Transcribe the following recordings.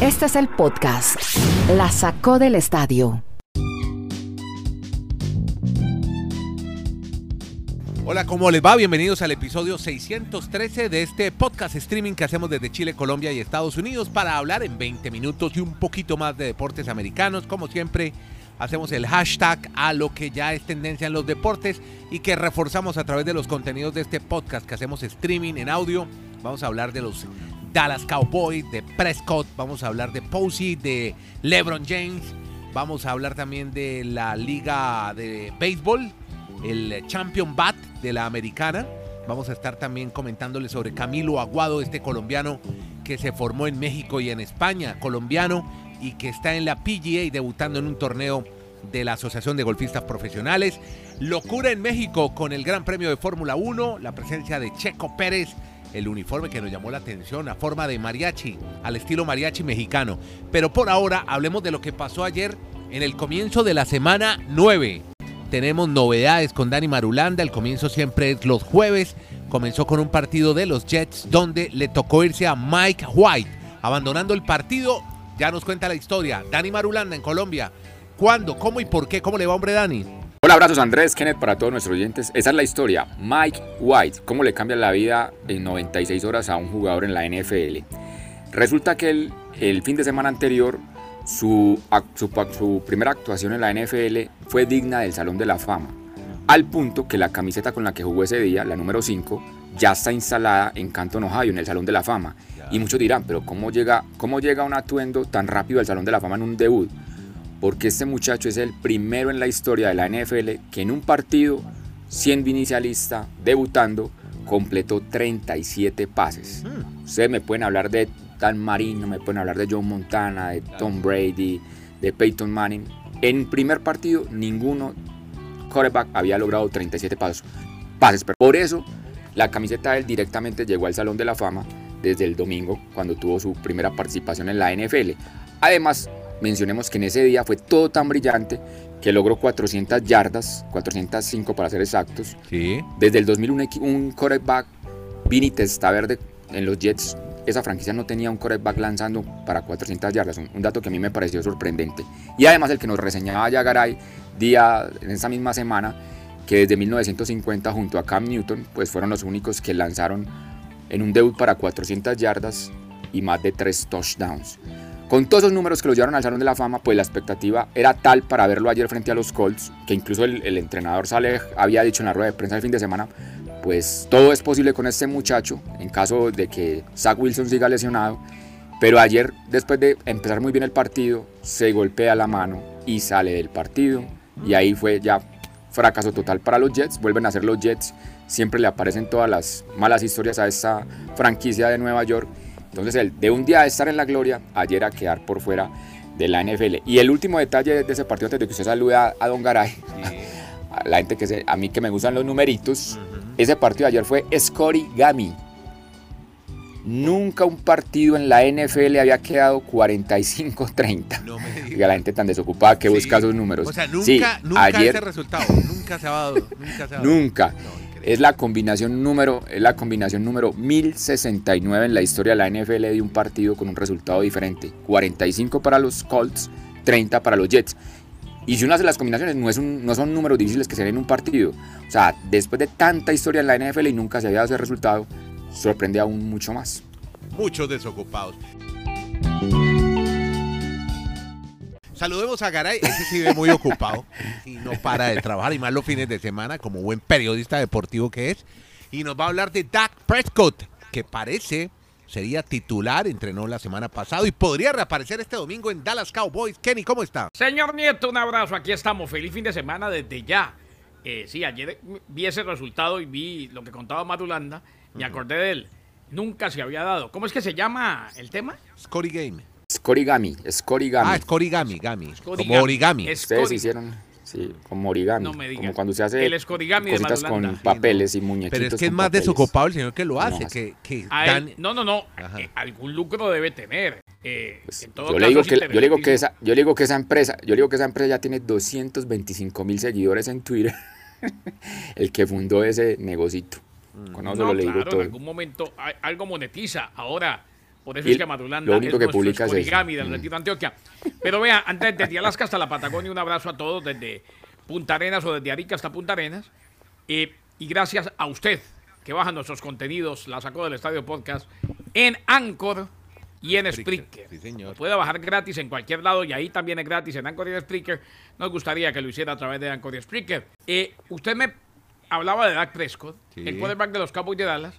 Este es el podcast. La sacó del estadio. Hola, ¿cómo les va? Bienvenidos al episodio 613 de este podcast streaming que hacemos desde Chile, Colombia y Estados Unidos para hablar en 20 minutos y un poquito más de deportes americanos. Como siempre, hacemos el hashtag a lo que ya es tendencia en los deportes y que reforzamos a través de los contenidos de este podcast que hacemos streaming en audio. Vamos a hablar de los Dallas Cowboys, de Prescott, vamos a hablar de Posey, de LeBron James, vamos a hablar también de la liga de béisbol, el Champion Bat de la americana. Vamos a estar también comentándole sobre Camilo Aguado, este colombiano que se formó en México y en España, colombiano y que está en la PGA debutando en un torneo de la Asociación de Golfistas Profesionales. Locura en México con el Gran Premio de Fórmula 1, la presencia de Checo Pérez, el uniforme que nos llamó la atención a forma de mariachi, al estilo mariachi mexicano. Pero por ahora hablemos de lo que pasó ayer en el comienzo de la semana 9. Tenemos novedades con Dani Marulanda, el comienzo siempre es los jueves. Comenzó con un partido de los Jets donde le tocó irse a Mike White. Abandonando el partido, ya nos cuenta la historia. Dani Marulanda en Colombia. ¿Cuándo? ¿Cómo y por qué? ¿Cómo le va, hombre Dani? Hola, abrazos Andrés, Kenneth para todos nuestros oyentes. Esa es la historia. Mike White, cómo le cambia la vida en 96 horas a un jugador en la NFL. Resulta que el, el fin de semana anterior su, su, su, primera actuación en la NFL fue digna del Salón de la Fama, al punto que la camiseta con la que jugó ese día, la número 5, ya está instalada en Canton, Ohio, en el Salón de la Fama. Y muchos dirán, pero ¿cómo llega, ¿cómo llega un atuendo tan rápido al Salón de la Fama en un debut? Porque este muchacho es el primero en la historia de la NFL que en un partido, siendo inicialista, debutando, completó 37 pases. Ustedes me pueden hablar de Dan Marino, me pueden hablar de John Montana, de Tom Brady, de Peyton Manning. En primer partido, ninguno quarterback había logrado 37 pasos, pases. Por eso, la camiseta de él directamente llegó al Salón de la Fama desde el domingo, cuando tuvo su primera participación en la NFL. Además, mencionemos que en ese día fue todo tan brillante que logró 400 yardas, 405 para ser exactos. Sí. Desde el 2001, un quarterback, Vinny Testaverde, en los Jets, esa franquicia no tenía un quarterback lanzando para 400 yardas, un, un, dato que a mí me pareció sorprendente. Y además el que nos reseñaba Yagaray día en esa misma semana, que desde 1950 junto a Cam Newton, pues fueron los únicos que lanzaron en un debut para 400 yardas y más de 3 touchdowns. Con todos esos números que lo llevaron al Salón de la Fama, pues la expectativa era tal para verlo ayer frente a los Colts, que incluso el, el entrenador Saleh había dicho en la rueda de prensa el fin de semana, pues todo es posible con este muchacho en caso de que Zach Wilson siga lesionado. Pero ayer, después de empezar muy bien el partido, se golpea la mano y sale del partido. Y ahí fue ya fracaso total para los Jets. Vuelven a ser los Jets. Siempre le aparecen todas las malas historias a esta franquicia de Nueva York. Entonces, el de un día de estar en la gloria, ayer a quedar por fuera de la NFL. Y el último detalle de ese partido, antes de que usted salude a, a Don Garay, sí. a la gente que se, a mí que me gustan los numeritos. Uh -huh. Ese partido de ayer fue Scorigami. Nunca un partido en la NFL había quedado 45-30. No y a la gente tan desocupada que sí. busca esos números. O sea, nunca, sí, nunca ayer, ese resultado. Nunca se ha dado. Nunca. Se ha dado. nunca. No, es la combinación número es la combinación número 1069 en la historia de la NFL de un partido con un resultado diferente. 45 para los Colts, 30 para los Jets. Y si uno hace las combinaciones, no, es un, no son números difíciles que se den en un partido. O sea, después de tanta historia en la NFL y nunca se había dado ese resultado, sorprende aún mucho más. Muchos desocupados. Saludemos a Garay, ese sí ve muy ocupado y no para de trabajar, y más los fines de semana, como buen periodista deportivo que es. Y nos va a hablar de Dak Prescott, que parece sería titular, entrenó la semana pasada y podría reaparecer este domingo en Dallas Cowboys. Kenny, ¿cómo está? Señor Nieto, un abrazo, aquí estamos, feliz fin de semana desde ya. Eh, sí, ayer vi ese resultado y vi lo que contaba Madulanda, me acordé de él. Nunca se había dado. ¿Cómo es que se llama el tema? Scory Game. Scorigami, Scorigami. Ah, Scorigami, Gami. Como origami. Ustedes hicieron, sí, como origami. No me digas. Como cuando se hace el escorigami cositas de con papeles y muñequitos. Pero es que es más papeles. desocupado el señor que lo hace. No, que, que Dan... no, no, no. Eh, algún lucro debe tener. Eh, pues, yo, le digo que, yo, le digo que esa, yo le digo que esa empresa, yo le digo que esa empresa ya tiene 225 mil seguidores en Twitter. el que fundó ese negocito. Con eso no, lo le digo claro, todo. En algún momento algo monetiza. Ahora, Por eso Y es que Madulanda lo único es que nuestro publica es del Mm. Retiro Antioquia. Pero vea, antes desde Alaska hasta la Patagonia, un abrazo a todos desde Punta Arenas o desde Arica hasta Punta Arenas. Eh, y gracias a usted que baja nuestros contenidos, la sacó del Estadio Podcast, en Anchor y en Spreaker, Spreaker. sí, señor. Lo puede bajar gratis en cualquier lado y ahí también es gratis en Anchor y en Spreaker. Nos gustaría que lo hiciera a través de Anchor y Spreaker. Eh, usted me hablaba de Dak Prescott, Sí. el quarterback de los Cowboys de Dallas,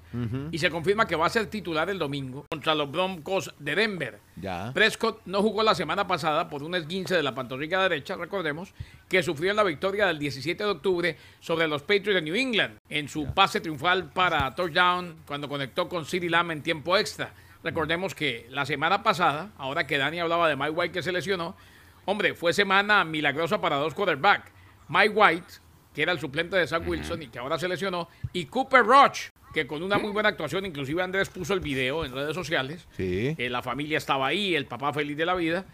y se confirma que va a ser titular el domingo contra los Broncos de Denver. Ya. Prescott no jugó la semana pasada por un esguince de la pantorrilla derecha, recordemos, que sufrió en la victoria del 17 de octubre sobre los Patriots de New England en su pase triunfal para touchdown cuando conectó con CeeDee Lamb en tiempo extra. Recordemos que la semana pasada, ahora que Dani hablaba de Mike White que se lesionó, hombre, fue semana milagrosa para dos quarterbacks. Mike White, que era el suplente de Zach Wilson y que ahora se lesionó, y Cooper Roach, que con una muy buena actuación, inclusive Andrés puso el video en redes sociales, Sí. eh, la familia estaba ahí, el papá feliz de la vida.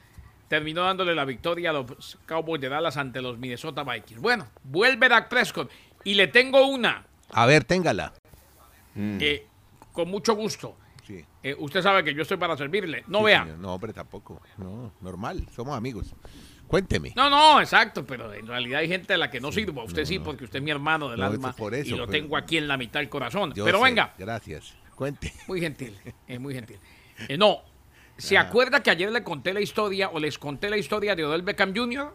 Terminó dándole la victoria a los Cowboys de Dallas ante los Minnesota Vikings. Bueno, vuelve Dak Prescott. Y le tengo una, A ver, téngala. eh, con mucho gusto. Sí. Eh, usted sabe que yo estoy para servirle. No Sí, vea. señor. No, hombre, tampoco. No, normal. Somos amigos. Cuénteme. No, no, exacto, pero en realidad hay gente a la que no sirvo. Usted sí, porque usted es mi hermano del No, alma por eso, y lo pero- tengo aquí en la mitad del corazón. Pero sé. venga, Gracias. Cuente. muy gentil, es muy gentil. Eh, no, ¿se acuerda que ayer le conté la historia o les conté la historia de Odell Beckham Jr.?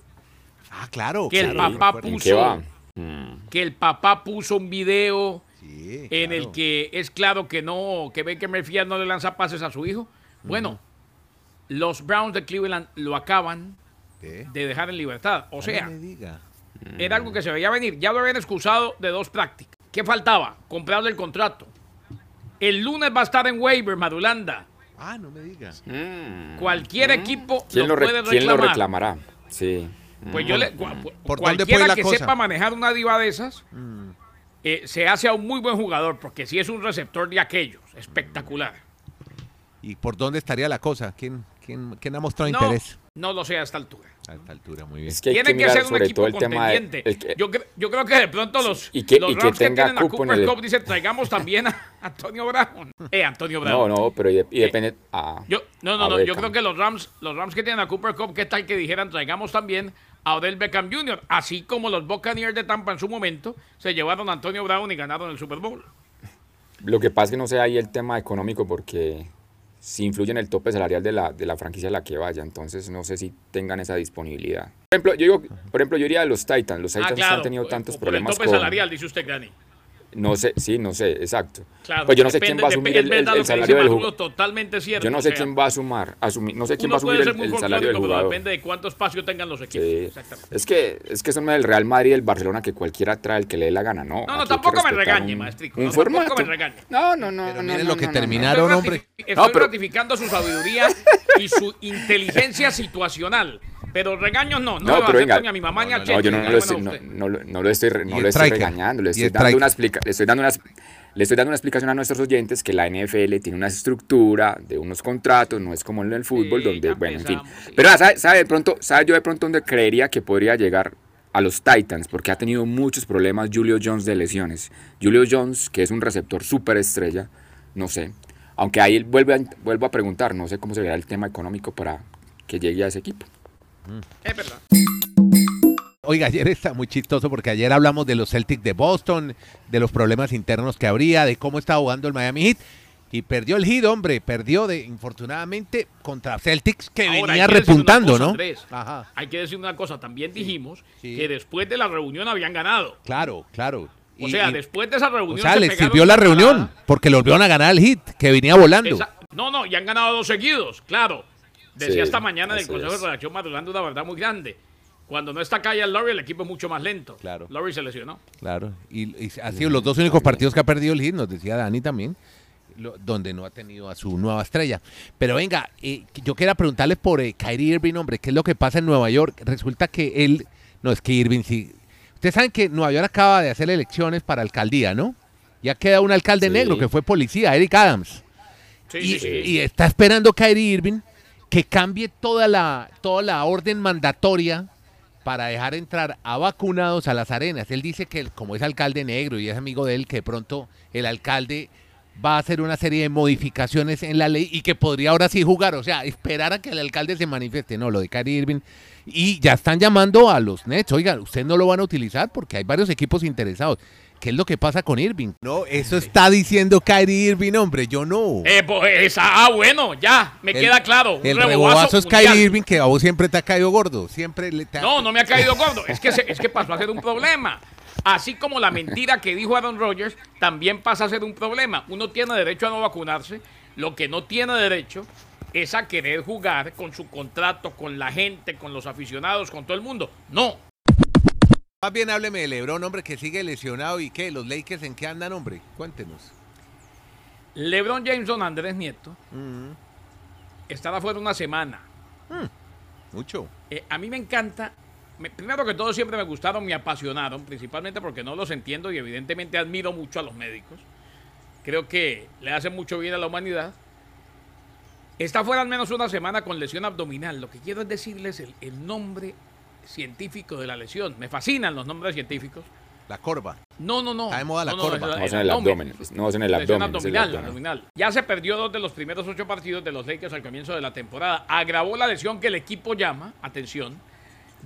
Ah, claro. Que el papá recuerdo. ¿En puso-? Mm. Que el papá puso un video Sí, en claro. el que es claro que no, que Baker Mayfield no le lanza pases a su hijo. Bueno, los Browns de Cleveland lo acaban ¿Qué? de dejar en libertad. O sea, no me diga. era algo que se veía venir. Ya lo habían excusado de dos prácticas. ¿Qué faltaba? Comprarle el contrato. El lunes va a estar en waiver, Madulanda. Ah, no me diga. Mm. Cualquier equipo ¿Quién, lo re- puede quién lo reclamar. reclamará? Sí. Pues yo le. cua- ¿Por cualquiera la que cosa? sepa manejar una diva de esas, eh, se hace a un muy buen jugador, porque si es un receptor de aquellos, espectacular. ¿Y por dónde estaría la cosa? ¿Quién, quién, quién ha mostrado No, interés? No lo sé a esta altura. A esta altura, muy bien. Es que hay Tiene que que, mirar ser un sobre equipo todo el tema de... contendiente. el que- yo, cre- yo creo que de pronto los, Y que- los y que Rams que tenga tienen a en Cooper el- Cup dicen, traigamos también a Antonio Brown. Eh, Antonio No, Brown. no, pero y, de- y depende... ah, Yo, no, no, a no, yo creo que los Rams, los Rams que tienen a Cooper Cup, ¿qué tal que dijeran traigamos también a Odell Beckham Jr.? Así como los Buccaneers de Tampa en su momento se llevaron a Antonio Brown y ganaron el Super Bowl. Lo que pasa es que no sé ahí el tema económico porque si influye en el tope salarial de la, de la franquicia a la que vaya, entonces no sé si tengan esa disponibilidad. Por ejemplo, yo digo, por ejemplo, yo iría a los Titans. Los Titans Ah, claro. han tenido tantos problemas el tope con... salarial, dice usted, Granny. No sé, sí, no sé, exacto. Claro, pues yo no sé depende- quién va a asumir el, el- el salario del jugador. totalmente cierto. Yo no o sé sea, quién va a sumar, asumir, no sé quién va a asumir el, el salario del folclórico, pero jugador. depende de cuánto espacio tengan los equipos. Sí. Exactamente. Es que es que son el Real Madrid y el Barcelona que cualquiera trae el que le dé la gana, No, no. no, tampoco me regañe, un- maestrico, Un no, tampoco formato. me regañe. No, no, no, Pero no, miren no, lo que terminaron. Estoy, hombre. estoy No, pero- ratificando su sabiduría y su inteligencia situacional. Pero regaños no, no, No, pero venga. ni a mi mamá ni a No, yo no, lo estoy, no, no lo- no lo estoy, no lo estoy regañando, le estoy dando una explica, le estoy dando unas, le estoy dando una explicación a nuestros oyentes que la NFL tiene una estructura de unos contratos, no es como en el fútbol Sí, donde, bueno, en fin. sí. Pero ah, ¿sabe, sabe de pronto, sabe yo de pronto dónde creería que podría llegar a los Titans, porque ha tenido muchos problemas Julio Jones de lesiones. Julio Jones, que es un receptor súper estrella, no sé. Aunque ahí vuelve a, vuelvo a preguntar, no sé cómo se verá el tema económico para que llegue a ese equipo. Es verdad. Oiga, ayer está muy chistoso porque ayer hablamos de los Celtics de Boston, de los problemas internos que habría, de cómo estaba jugando el Miami Heat. Y perdió el Heat, hombre, perdió de, infortunadamente contra Celtics que Ahora, venía que repuntando, cosa, ¿no? Andrés. Ajá, Hay que decir una cosa, también dijimos sí. que después de la reunión habían ganado. claro, claro. O Y- sea, y- después de esa reunión. o sea, se les sirvió la reunión parada. porque lo volvieron a ganar el Heat, que venía volando. Esa- no, no, y han ganado dos seguidos, claro. Decía Sí, esta mañana en el así Consejo es. de Redacción madurando una verdad muy grande. Cuando no está Kyle Lowry, el equipo es mucho más lento. Claro. Lowry se lesionó. Claro, y, y ha sido los dos únicos partidos que ha perdido el Heat, nos decía Dani también, lo- donde no ha tenido a su nueva estrella. Pero venga, eh, yo quería preguntarle por eh, Kyrie Irving, hombre, ¿qué es lo que pasa en Nueva York? Resulta que él, no es que Irving sí. Ustedes saben que Nueva York acaba de hacer elecciones para alcaldía, ¿no? Ya queda un alcalde Sí. negro que fue policía, Eric Adams. Sí, y, sí, sí. y está esperando Kyrie Irving que cambie toda la, toda la orden mandatoria para dejar entrar a vacunados a las arenas. Él dice que como es alcalde negro y es amigo de él, que de pronto el alcalde va a hacer una serie de modificaciones en la ley y que podría ahora sí jugar, o sea, esperar a que el alcalde se manifieste, no, lo de Kyrie Irving. Y ya están llamando a los Nets, oigan, ustedes no lo van a utilizar porque hay varios equipos interesados. ¿Qué es lo que pasa con Irving? No, eso está diciendo Kyrie Irving, hombre, yo no. Eh, pues, ah, bueno, ya, me El- queda claro. un El rebobazo rebobazo es mundial. Kyrie Irving que a vos siempre te ha caído gordo, siempre le te ha- No, no me ha caído gordo. Es que, se- es que pasó a ser un problema. Así como la mentira que dijo Aaron Rodgers también pasa a ser un problema. Uno tiene derecho a no vacunarse. Lo que no tiene derecho es a querer jugar con su contrato, con la gente, con los aficionados, con todo el mundo. No. Más bien hábleme de LeBron, hombre, que sigue lesionado y qué, los Lakers en qué andan, hombre, cuéntenos. LeBron Jameson, Andrés Nieto, estará fuera una semana. Mucho. Eh, a mí me encanta. me- primero que todo, siempre me gustaron, me apasionaron, principalmente porque no los entiendo y evidentemente admiro mucho a los médicos. Creo que le hacen mucho bien a la humanidad. Está fuera al menos una semana con lesión abdominal. Lo que quiero es decirles el, el nombre científico de la lesión. Me fascinan los nombres científicos. La corva. No, no, no. Está de moda la no, no, corva. No, es en el abdomen. No, es en el abdomen. es el abdominal, abdominal. Ya se perdió dos de los primeros ocho partidos de los Lakers al comienzo de la temporada. Agravó la lesión que el equipo llama, atención,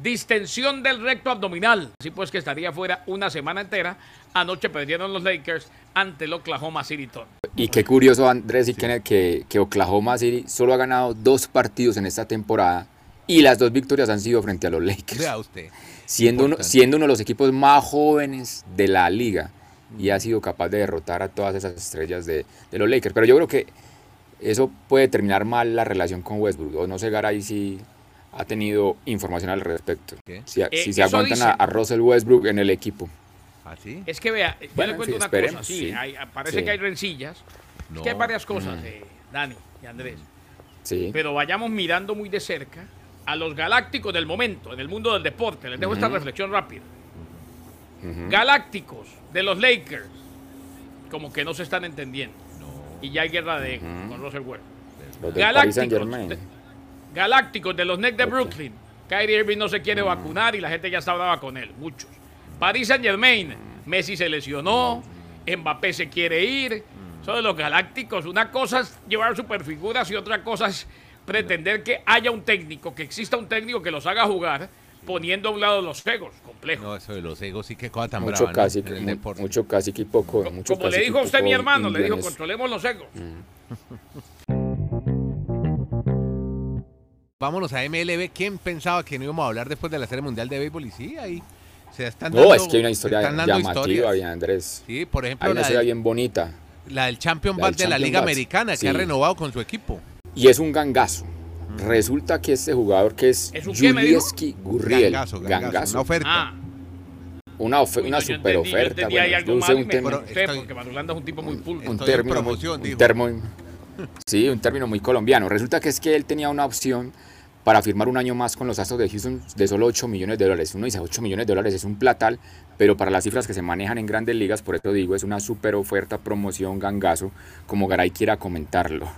distensión del recto abdominal. Así pues que estaría fuera una semana entera. Anoche perdieron los Lakers ante el Oklahoma City Thunder. Y qué curioso, Andrés y Kenneth, que, que Oklahoma City solo ha ganado dos partidos en esta temporada y las dos victorias han sido frente a los Lakers. Vea usted. Siendo uno, Importante. siendo uno de los equipos más jóvenes de la liga y ha sido capaz de derrotar a todas esas estrellas de, de los Lakers. Pero yo creo que eso puede terminar mal la relación con Westbrook. O no sé, Garay, si ha tenido información al respecto. ¿Qué? Si, Eh, si se aguantan a, a Russell Westbrook en el equipo. ¿Así? Es que vea, yo Bueno, le cuento sí, una cosa, sí, sí. hay- parece Sí. que hay rencillas. Es que hay varias cosas, eh, Dani y Andrés. Sí. pero vayamos mirando muy de cerca a los galácticos del momento, en el mundo del deporte. Les dejo esta reflexión rápida. Galácticos de los Lakers, como que no se están entendiendo. Y ya hay guerra de ego Ujú. con Russell Westbrook. Galácticos, de, Galácticos de los Nets de Ok. Brooklyn. Kyrie Irving no se quiere vacunar y la gente ya está brava con él, muchos. Paris Saint Germain, Messi se lesionó, Mbappé se quiere ir. Son de los Galácticos. Una cosa es llevar superfiguras y otra cosa es pretender que haya un técnico, que exista un técnico que los haga jugar, poniendo a un lado los egos. Complejo. No, eso de los egos sí que cosa tan Mucho brava, ¿no? casi, En el mu- mucho casi que poco. Co- mucho Como le cacique, dijo a usted mi hermano, le dijo, controlemos los egos. Vámonos a MLB. ¿Quién pensaba que no íbamos a hablar después de la Serie Mundial de Béisbol? Y sí, ahí se están No, dando- es que hay una historia llamativa, bien, Andrés. Sí, por ejemplo, Hay una historia bien bonita. la del Champion Bat de la Liga Bats. Americana, que Sí. ha renovado con su equipo. Y es un gangazo. Resulta que este jugador que es ¿Es? Julieski Gurriel, Gangazo, gangazo, gangazo, una oferta. Ah, una, ofe- uy, una no, yo super entendí, yo oferta. bueno, un término, corté, Estoy- porque Madulanda es un tipo muy pulpo. un Estoy en término, promoción, muy, dijo. un término, sí, un término muy colombiano. Resulta que es que él tenía una opción para firmar un año más con los Astros de Houston de solo 8 millones de dólares. Uno dice 8 millones de dólares es un platal, pero para las cifras que se manejan en grandes ligas, por eso digo, es una super oferta, promoción, gangazo, como Garay quiera comentarlo.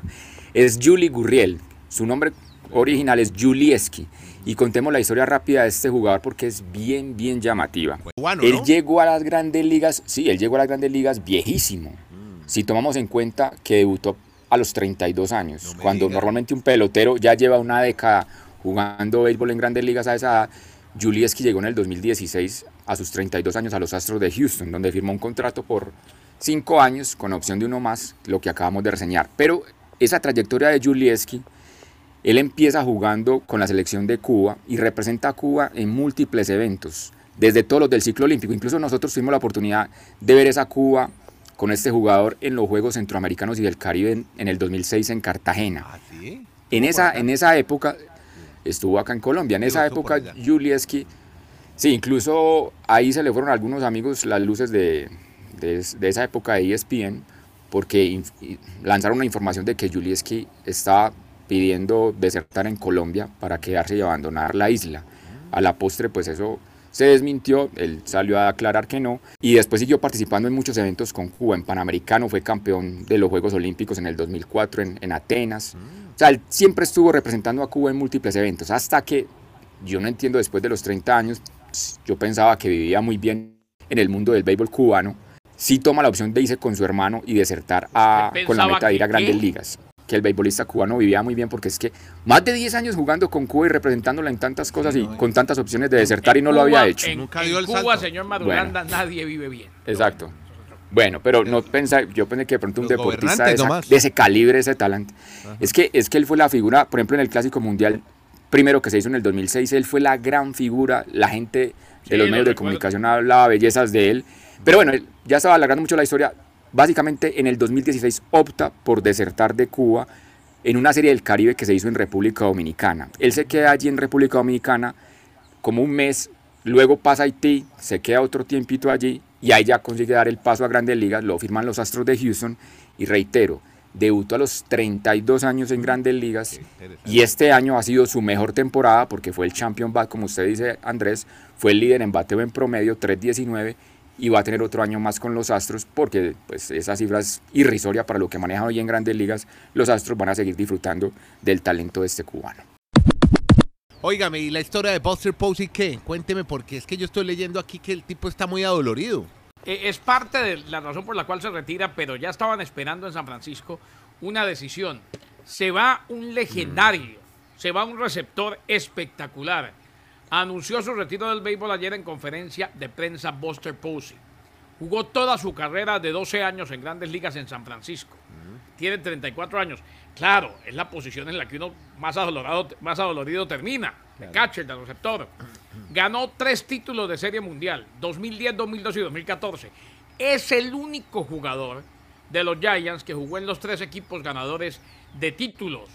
Es Julie Gurriel, su nombre original es Julieski. Y contemos la historia rápida de este jugador porque es bien, bien llamativa. Cubano, Él llegó a las grandes ligas, sí, él llegó a las grandes ligas viejísimo. Si tomamos en cuenta que debutó a los 32 años, No cuando diga. normalmente un pelotero ya lleva una década jugando béisbol en grandes ligas a esa edad, Julieski llegó en el 2016 a sus 32 años a los Astros de Houston, donde firmó un contrato por 5 años con opción de uno más, lo que acabamos de reseñar. Pero esa trayectoria de Julieski, él empieza jugando con la selección de Cuba y representa a Cuba en múltiples eventos, desde todos los del ciclo olímpico. Incluso nosotros tuvimos la oportunidad de ver esa Cuba con este jugador en los Juegos Centroamericanos y del Caribe en, en el 2006 en Cartagena. Ah, sí. En esa, en esa época, estuvo acá en Colombia, en esa época. Julieski, sí, incluso ahí se le fueron a algunos amigos las luces de, de, de esa época de ESPN, porque lanzaron una información de que Julieski estaba pidiendo desertar en Colombia para quedarse y abandonar la isla. A la postre, pues eso se desmintió, él salió a aclarar que no, y después siguió participando en muchos eventos con Cuba, en Panamericano, fue campeón de los Juegos Olímpicos en el 2004 en, en Atenas. O sea, él siempre estuvo representando a Cuba en múltiples eventos, hasta que, yo no entiendo, después de los 30 años, yo pensaba que vivía muy bien en el mundo del béisbol cubano, sí toma la opción de irse con su hermano y desertar a, ¿Usted con la meta de ir a grandes qué? ligas. Que el beisbolista cubano vivía muy bien porque es que más de 10 años jugando con Cuba y representándola en tantas cosas y con tantas opciones de desertar y no lo Cuba- había hecho. En, Nunca en dio el Cuba, salto. señor Madulanda, nadie vive bien. Exacto. Bueno, pero no pensa, yo pensé que de pronto un Los deportista de, esa- de ese calibre, ese talante. Es que, es que él fue la figura, por ejemplo, en el Clásico Mundial, primero que se hizo en el 2006, él fue la gran figura, la gente Sí, de los lo medios de recuerdo. comunicación hablaba bellezas de él. Pero bueno, él- ya estaba alargando mucho la historia. Básicamente en el 2016 opta por desertar de Cuba en una serie del Caribe que se hizo en República Dominicana. Él se queda allí en República Dominicana como un mes, luego pasa a Haití, se queda otro tiempito allí y ahí ya consigue dar el paso a Grandes Ligas, lo firman los Astros de Houston y reitero, debutó a los 32 años en Grandes Ligas y este año ha sido su mejor temporada porque fue el champion bat, como usted dice Andrés, fue el líder en bateo en promedio 3.19 y va a tener otro año más con los Astros porque pues esa cifra es irrisoria para lo que maneja hoy en Grandes Ligas, los Astros van a seguir disfrutando del talento de este cubano. Óigame, ¿y la historia de Buster Posey qué? Cuénteme, porque es que yo estoy leyendo aquí que el tipo está muy adolorido. Eh, es parte de la razón por la cual se retira, pero ya estaban esperando en San Francisco una decisión. Se va un legendario, se va un receptor espectacular. Anunció su retiro del béisbol ayer en conferencia de prensa Buster Posey. Jugó toda su carrera de 12 años en grandes ligas en San Francisco. Tiene 34 años. Claro, es la posición en la que uno más adolorado, más adolorido termina. De catcher, de receptor. Ganó tres títulos de serie mundial, 2010, 2012 y 2014. Es el único jugador de los Giants que jugó en los tres equipos ganadores de títulos.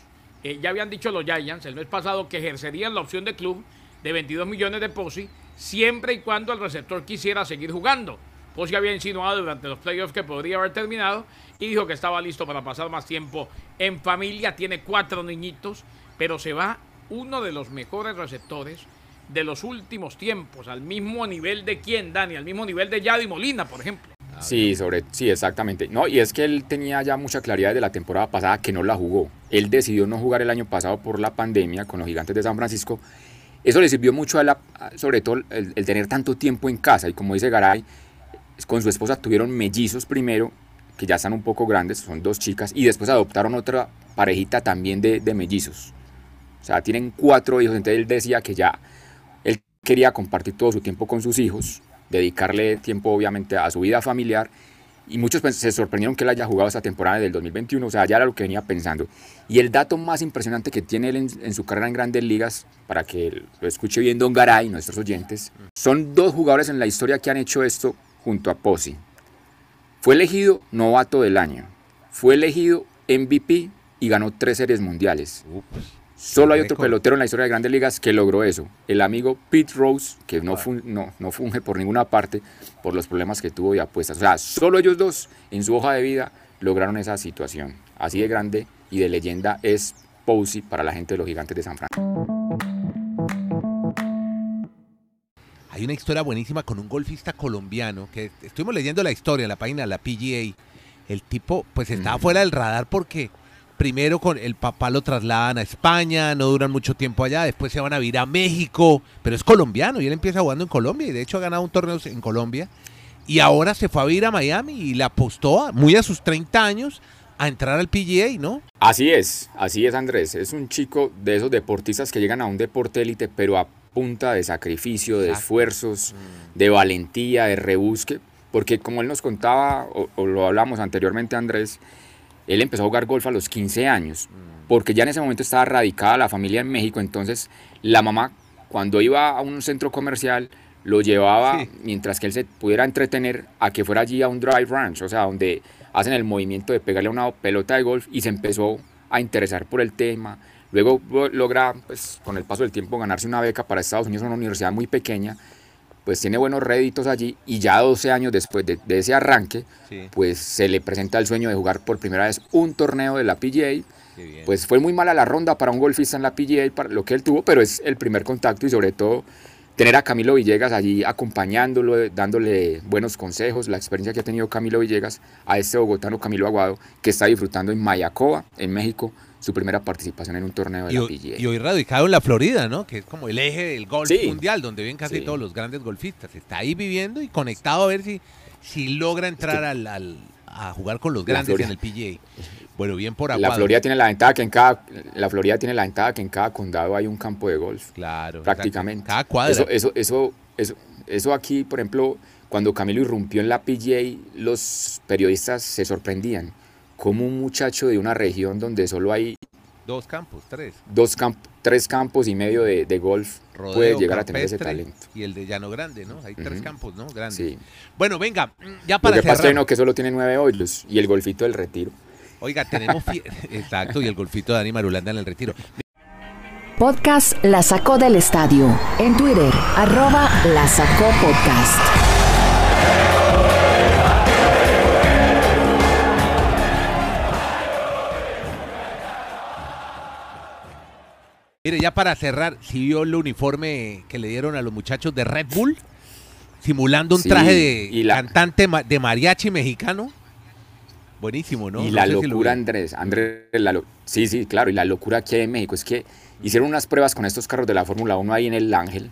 Eh, ya habían dicho los Giants el mes pasado que ejercerían la opción de club de 22 millones de Posey siempre y cuando el receptor quisiera seguir jugando. Posey había insinuado durante los playoffs que podría haber terminado y dijo que estaba listo para pasar más tiempo en familia. Tiene cuatro niñitos, pero se va uno de los mejores receptores de los últimos tiempos, al mismo nivel de quién, Dani, al mismo nivel de Yadi Molina, por ejemplo. Sí, sobre, sí, exactamente. No, y es que él tenía ya mucha claridad desde la temporada pasada que no la jugó. Él decidió no jugar el año pasado por la pandemia con los gigantes de San Francisco. Eso le sirvió mucho a él, a- sobre todo el, el tener tanto tiempo en casa. Y como dice Garay, con su esposa tuvieron mellizos primero, que ya están un poco grandes, son dos chicas, y después adoptaron otra parejita también de, de mellizos. O sea, tienen cuatro hijos, entonces él decía que ya él quería compartir todo su tiempo con sus hijos, dedicarle tiempo obviamente a su vida familiar, y muchos pues, se sorprendieron que él haya jugado esta temporada del 2021, o sea, ya era lo que venía pensando. Y el dato más impresionante que tiene él en, su carrera en grandes ligas, para que lo escuche bien Don Garay, nuestros oyentes, son dos jugadores en la historia que han hecho esto junto a Posey. Fue elegido novato del año, fue elegido MVP y ganó tres series mundiales. Solo hay otro pelotero en la historia de Grandes Ligas que logró eso. El amigo Pete Rose, que no, fun- no, no funge por ninguna parte por los problemas que tuvo de apuestas. O sea, solo ellos dos en su hoja de vida lograron esa situación. Así de grande y de leyenda es Posey para la gente de los gigantes de San Francisco. Hay una historia buenísima con un golfista colombiano que estuvimos leyendo la historia en la página de la PGA. El tipo, pues estaba fuera del radar porque primero con el papá lo trasladan a España, no duran mucho tiempo allá, después se van a vivir a México, pero es colombiano y él empieza jugando en Colombia y de hecho ha ganado un torneo en Colombia y ahora se fue a vivir a Miami y le apostó a- muy a sus 30 años a entrar al PGA, ¿no? Así es, así es Andrés. Es un chico de esos deportistas que llegan a un deporte élite, pero a punta de sacrificio, de Exacto. esfuerzos, de valentía, de rebusque. Porque como él nos contaba, o, o lo hablamos anteriormente Andrés, él empezó a jugar golf a los 15 años, porque ya en ese momento estaba radicada la familia en México, entonces la mamá cuando iba a un centro comercial lo llevaba Sí. mientras que él se pudiera entretener a que fuera allí a un drive ranch, o sea, donde hacen el movimiento de pegarle a una pelota de golf y se empezó a interesar por el tema. Luego lo- logra, pues, con el paso del tiempo, ganarse una beca para Estados Unidos, una universidad muy pequeña, pues tiene buenos réditos allí y ya 12 años después de, de ese arranque, Sí. pues se le presenta el sueño de jugar por primera vez un torneo de la PGA. Pues fue muy mala la ronda para un golfista en la PGA, para lo que él tuvo, pero es el primer contacto y sobre todo tener a Camilo Villegas allí acompañándolo, dándole buenos consejos, la experiencia que ha tenido Camilo Villegas a este bogotano Camilo Aguado, que está disfrutando en Mayacoba, en México, su primera participación en un torneo de Y, la PGA. y hoy radicado en la Florida, ¿no? Que es como el eje del golf Sí. mundial, donde viven casi Sí. todos los grandes golfistas. Está ahí viviendo y conectado a ver si si logra entrar al, al- a jugar con los La grandes en el PGA. Bueno, bien por La Aguado. Florida tiene la ventaja que en cada la Florida tiene la ventaja que en cada condado hay un campo de golf. Claro. prácticamente. Cada cuadra. Eso, eso, eso, eso, eso aquí, por ejemplo, cuando Camilo irrumpió en la PGA, los periodistas se sorprendían. Como un muchacho de una región donde solo hay Dos campos, tres. dos camp- tres campos y medio de, de golf Rodeo, puede llegar a tener ese talento. Y el de Llano Grande, ¿no? Hay tres campos, ¿no? Grandes. Sí. Bueno, venga, ya Lo para que pasa es que solo tiene nueve hoyos y el golfito del retiro. Oiga, tenemos... Exacto, y el golfito de Dani Marulanda en el retiro. Podcast La Sacó del Estadio. En Twitter, arroba La Sacó Podcast. Mire, ya para cerrar, si vio el uniforme que le dieron a los muchachos de Red Bull, simulando un Sí, traje de y la- cantante de mariachi mexicano. Buenísimo, ¿no? y No la si locura. Andrés, Andrés, la lo- sí, sí, claro, y la locura aquí en México es que hicieron unas pruebas con estos carros de la Fórmula 1 ahí en el Ángel.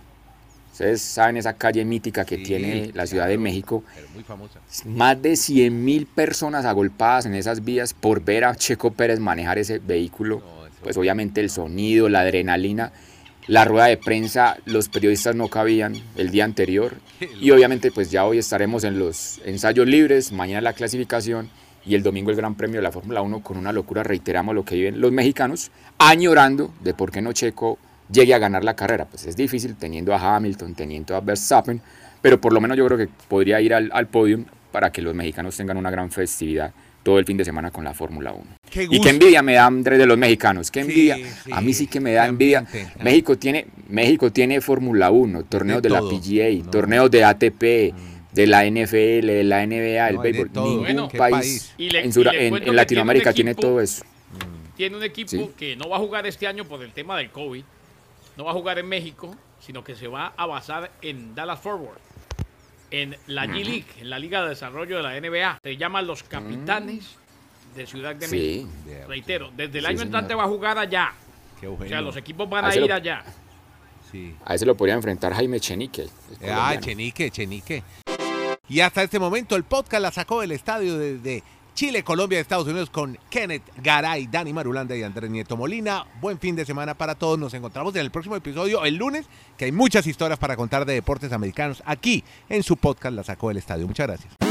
Ustedes saben esa calle mítica que Sí, tiene la Ciudad de México. muy famosa. Más de 100 mil personas agolpadas en esas vías por ver a Checo Pérez manejar ese vehículo. No, Pues obviamente el sonido, la adrenalina, la rueda de prensa, los periodistas no cabían el día anterior. Y obviamente pues ya hoy estaremos en los ensayos libres, mañana la clasificación y el domingo el Gran Premio de la Fórmula 1 con una locura, reiteramos lo que viven los mexicanos, añorando de por qué no Checo llegue a ganar la carrera. Pues es difícil teniendo a Hamilton, teniendo a Verstappen, pero por lo menos yo creo que podría ir al, al podium para que los mexicanos tengan una gran festividad todo el fin de semana con la Fórmula 1. Qué Y qué envidia me da Andrés de los mexicanos, qué envidia. sí, a mí sí que me da envidia. ambiente. México tiene, México tiene Fórmula 1, torneos De de, la. PGA, No. torneos de ATP, de la NFL, de la NBA, el No, béisbol. todo. Ningún Bueno, país, país. Y le- en, en- Latinoamérica tiene todo eso. Tiene un equipo Sí. que no va a jugar este año por el tema del COVID. No va a jugar en México, sino que se va a basar en Dallas Forward. En la G-League, en la Liga de Desarrollo de la NBA. Se llaman los Capitanes de Ciudad de Sí. México. Reitero, desde el Sí, año entrante va a jugar allá. Qué O sea, los equipos van a lo- ir allá. Sí. A ese lo podría enfrentar Jaime Chenique. Ah. Chenique, Chenique. Y hasta este momento el podcast la sacó del estadio desde Chile, Colombia, Estados Unidos con Kenneth Garay, Dani Marulanda y Andrés Nieto Molina. Buen fin de semana para todos. Nos encontramos en el próximo episodio el lunes, que hay muchas historias para contar de deportes americanos aquí en su podcast La sacó del estadio. Muchas gracias.